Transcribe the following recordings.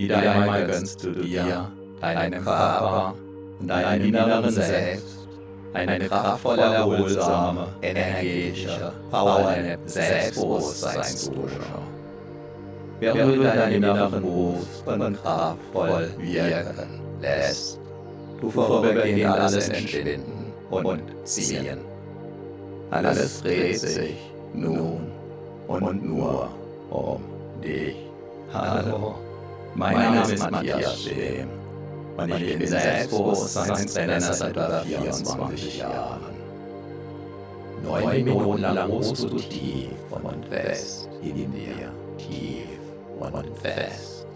Wieder einmal gönnst du dir, deinem Körper und deinem inneren Selbst eine kraftvolle, erholsame, energetische, powernde Selbstbewusstseinsdusche. Während du deinen inneren Brust und kraftvoll wirken lässt, du vorübergehend alles entschwinden und ziehen. Alles dreht sich nun und nur um dich. Hallo, mein Name ist Matthias Schehm und ich bin Selbstbewusstseinstrainer seit über 24 Jahren. Neun Minuten lang ruhst du tief und fest in dir, tief und fest.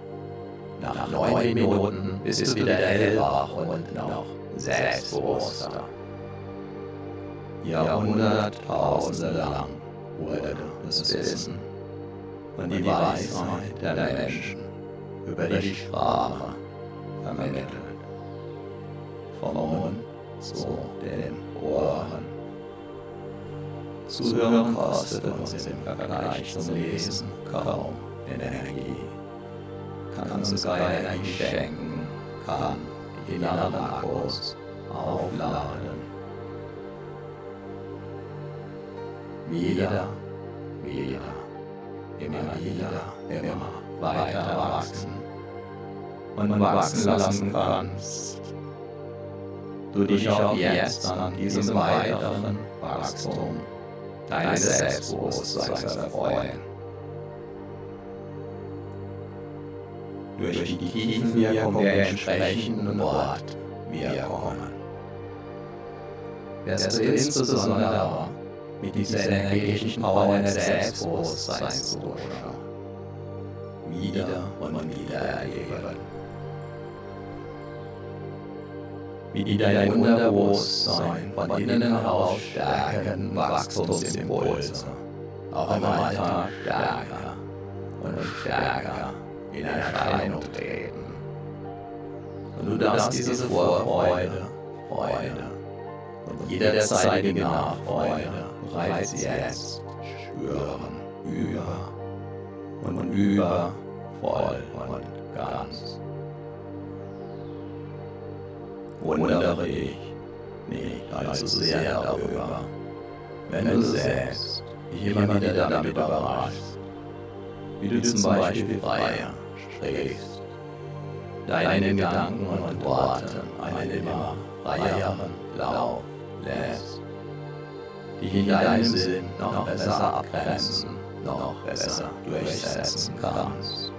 Nach neun Minuten bist du wieder hellwach und noch selbstbewusster. Jahrhunderttausende lang wurde das Wissen. und die Weisheit der Menschen über die Sprache vermittelt. Vom Mund zu den Ohren. Zuhören kostet uns im Vergleich zum Lesen kaum Energie. Kann uns sogar Energie schenken, kann die inneren Akkus aufladen. Wieder, wieder, immer wieder, immer weiter wachsen und wachsen lassen kannst. Du dich auch jetzt an diesem weiteren Wachstum deines Selbstbewusstseins erfreuen. Durch die Tiefenwirkung der entsprechenden Wortwirkungen wirst du insbesondere mit dieser energetischen Power deines Selbstbewusstseins zu wieder und wieder erleben. wie dein Unterbewusstsein von innen heraus stärken Wachstumsimpulse, auch im Alltag stärker und stärker in Erscheinung treten. Und du darfst diese Vorfreude, Freude und jederzeitige Nachfreude bereits jetzt spüren, über und über, voll und ganz wundere ich nicht allzu sehr darüber, wenn du dich immer wieder damit überraschst, wie du zum Beispiel freier sprichst, deinen Gedanken und Worten einen immer freieren Lauf lässt, dich in deinem Sinn noch besser abgrenzen, noch besser durchsetzen kannst.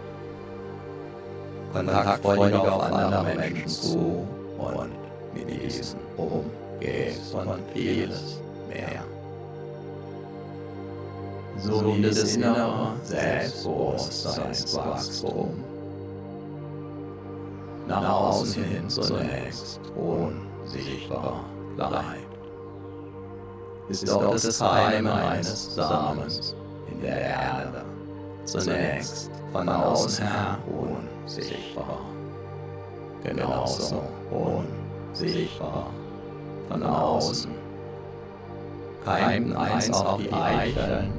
Kontaktfreudig auf andere Menschen zu und mit diesen umgehst und vieles mehr. So wie das innere Selbstbewusstseinswachstum. Nach außen hin zunächst unsichtbar bleibt, ist auch das Heim eines Samens in der Erde zunächst von außen her unsichtbar genauso unsichtbar von außen. Keimten eins auch die Eicheln,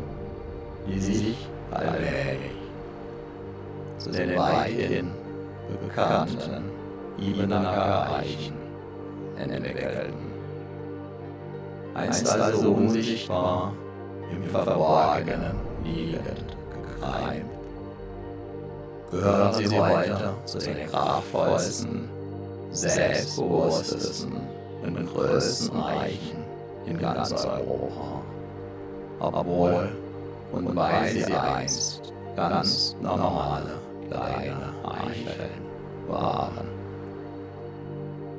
die sich allmählich zu den weithin bekannten Ibenacker Eichen entwickelten. Einst also unsichtbar im Verborgenen liegend gekreimt gehören sie heute zu den kraftvollsten, selbstbewusstesten und größten Eichen in ganz Europa. Obwohl und weil sie einst ganz normale kleine Eicheln waren.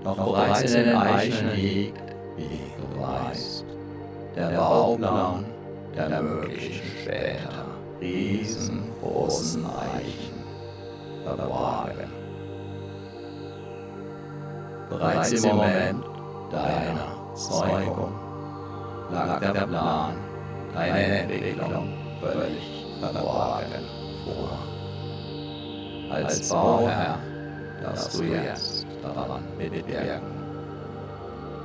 Doch bereits in den Eicheln liegt, wie du weißt, der Bauplan der möglichen später verborgen. Bereits im Moment deiner Zeugung lag der Plan deiner Entwicklung völlig verborgen vor. Als Bauherr darfst du jetzt daran mitwirken,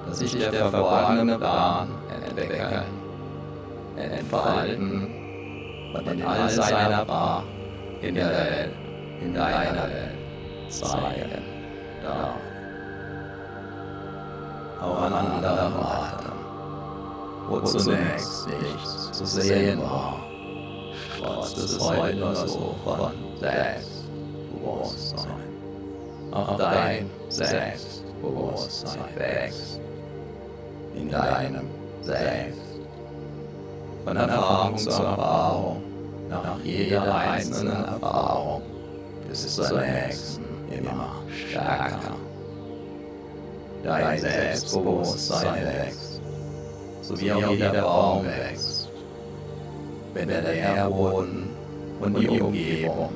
dass sich der verborgene Plan entwickeln, entfalten und in all seiner Bar in der Welt in deiner Welt zeigen darf. Auch an anderen Orten, wo zunächst nichts zu sehen war, trotz es heute nur so von Selbstbewusstsein. Auch dein Selbstbewusstsein wächst in deinem Selbst. Von Erfahrung zu Erfahrung, nach jeder einzelnen Erfahrung, bis zur nächsten immer stärker. Dein Selbstbewusstsein wächst, so wie auch jeder Baum wächst. Wenn der Nährboden und die Umgebung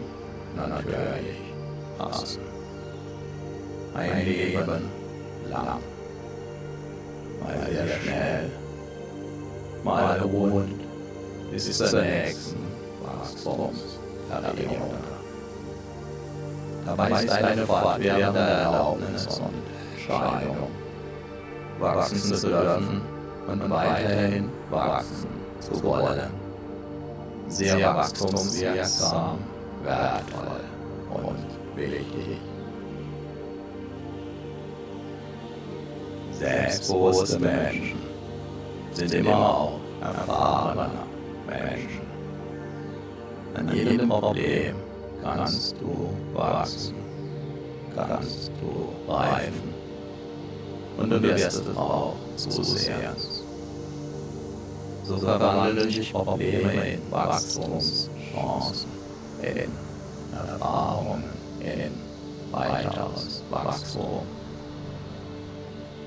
natürlich passen. Ein Leben lang. Mal sehr schnell, mal ruhend, bis zur nächsten Wachstumserregung. Dabei ist eine fortwährende Erlaubnis und Entscheidung, wachsen zu dürfen und weiterhin wachsen zu wollen. Sehr wachstumswirksam, wertvoll und wichtig. Selbstbewusste Menschen sind immer auch erfahrene Menschen. An jedem Problem kannst du wachsen, kannst du reifen und du wirst es auch zusehen. So verwandeln sich Probleme in Wachstumschancen, in Erfahrungen, in weiteres Wachstum.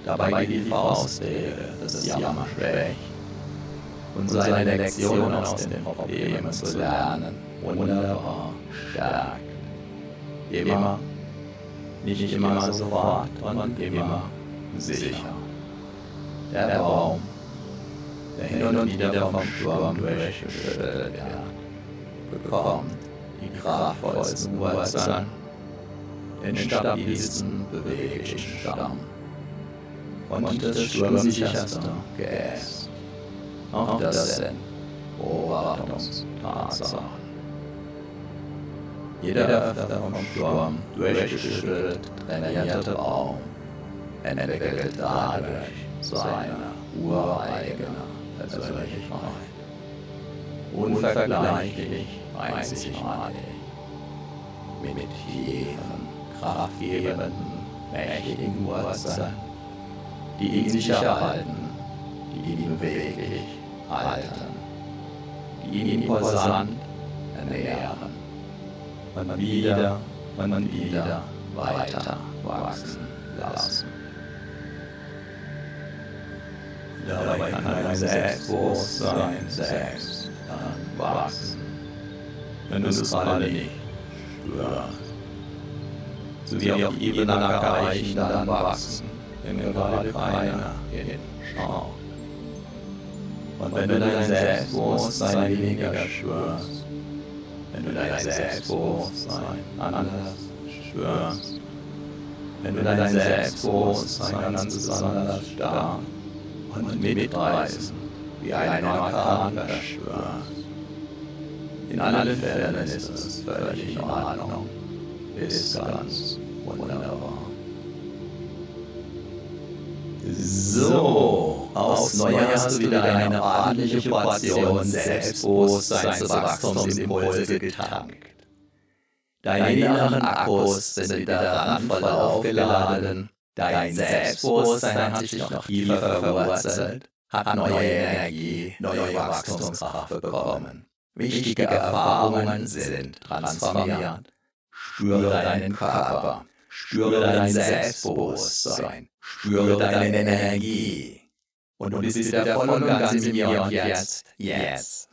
Dabei geht die Faustregel des Jammer schwächt und seine Lektion aus den Problemen zu lernen. wunderbar. Stärkt. Immer, nicht immer sofort und immer sicher. Der Baum, der hin und wieder vom Sturm durchgeschüttelt wird, bekommt die kraftvollsten Wurzeln, den stabilsten, beweglichen Stamm. Und das sturmsicherste Geäst. Auch das sind Beobachtungstatsachen. Jeder öfter vom Sturm durchgeschüttelt trainierte Baum entwickelt dadurch seine ureigene Persönlichkeit. Unvergleichlich einzigartig. Mit tiefen, kraftgebenden, mächtigen Wurzeln, die ihn sicher halten, die ihn beweglich halten, die ihn imposant ernähren und wieder und wieder weiter wachsen lassen. Dabei kann dein Selbstbewusstsein selbst dann wachsen, wenn du es gerade nicht spürst. So wie auf Ebene erreichen dann wachsen, wenn gerade keiner hinschaut. Und wenn du dein Selbstbewusstsein weniger spürst, wenn du dein Selbstbewusstsein anders spürst, wenn du dein Selbstbewusstsein ganz besonders stark und mitreißen, wie ein Orkan verspürst. In allen Fällen ist es völlig in Ordnung, ist ganz wunderbar. So, aufs Neue hast du wieder eine ordentliche Portion Selbstbewusstseinswachstumsimpulse getankt. Deine inneren Akkus sind wieder randvoll aufgeladen Dein Selbstbewusstsein hat sich noch tiefer verwurzelt, hat neue Energie, neue Wachstumskraft bekommen. Wichtige Erfahrungen sind transformiert. Spüre deinen Körper, spüre dein Selbstbewusstsein, spüre deine Energie. Und du bist wieder voll und ganz im Hier und Jetzt, jetzt.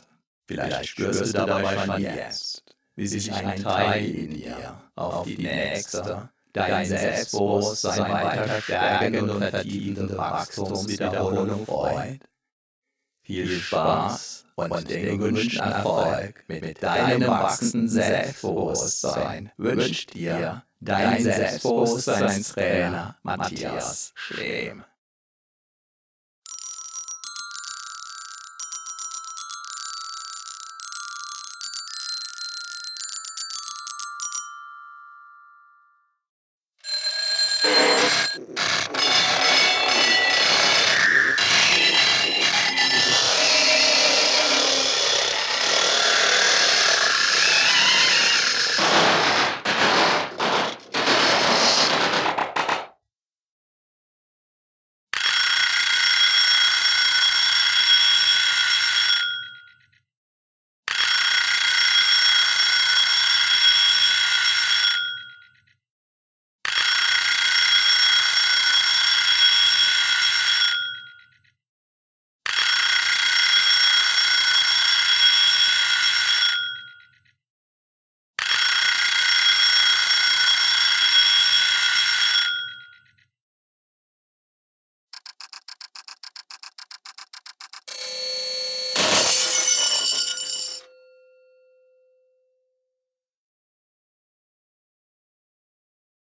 Vielleicht spürst du dabei schon jetzt, wie sich ein Teil in dir auf die nächste, dein Selbstbewusstsein weiter stärkende und vertiefende Wachstumswiederholung freut. Viel Spaß und den gewünschten Erfolg mit deinem wachsenden Selbstbewusstsein wünscht dir dein Selbstbewusstseinstrainer Matthias Schlehm. ああ。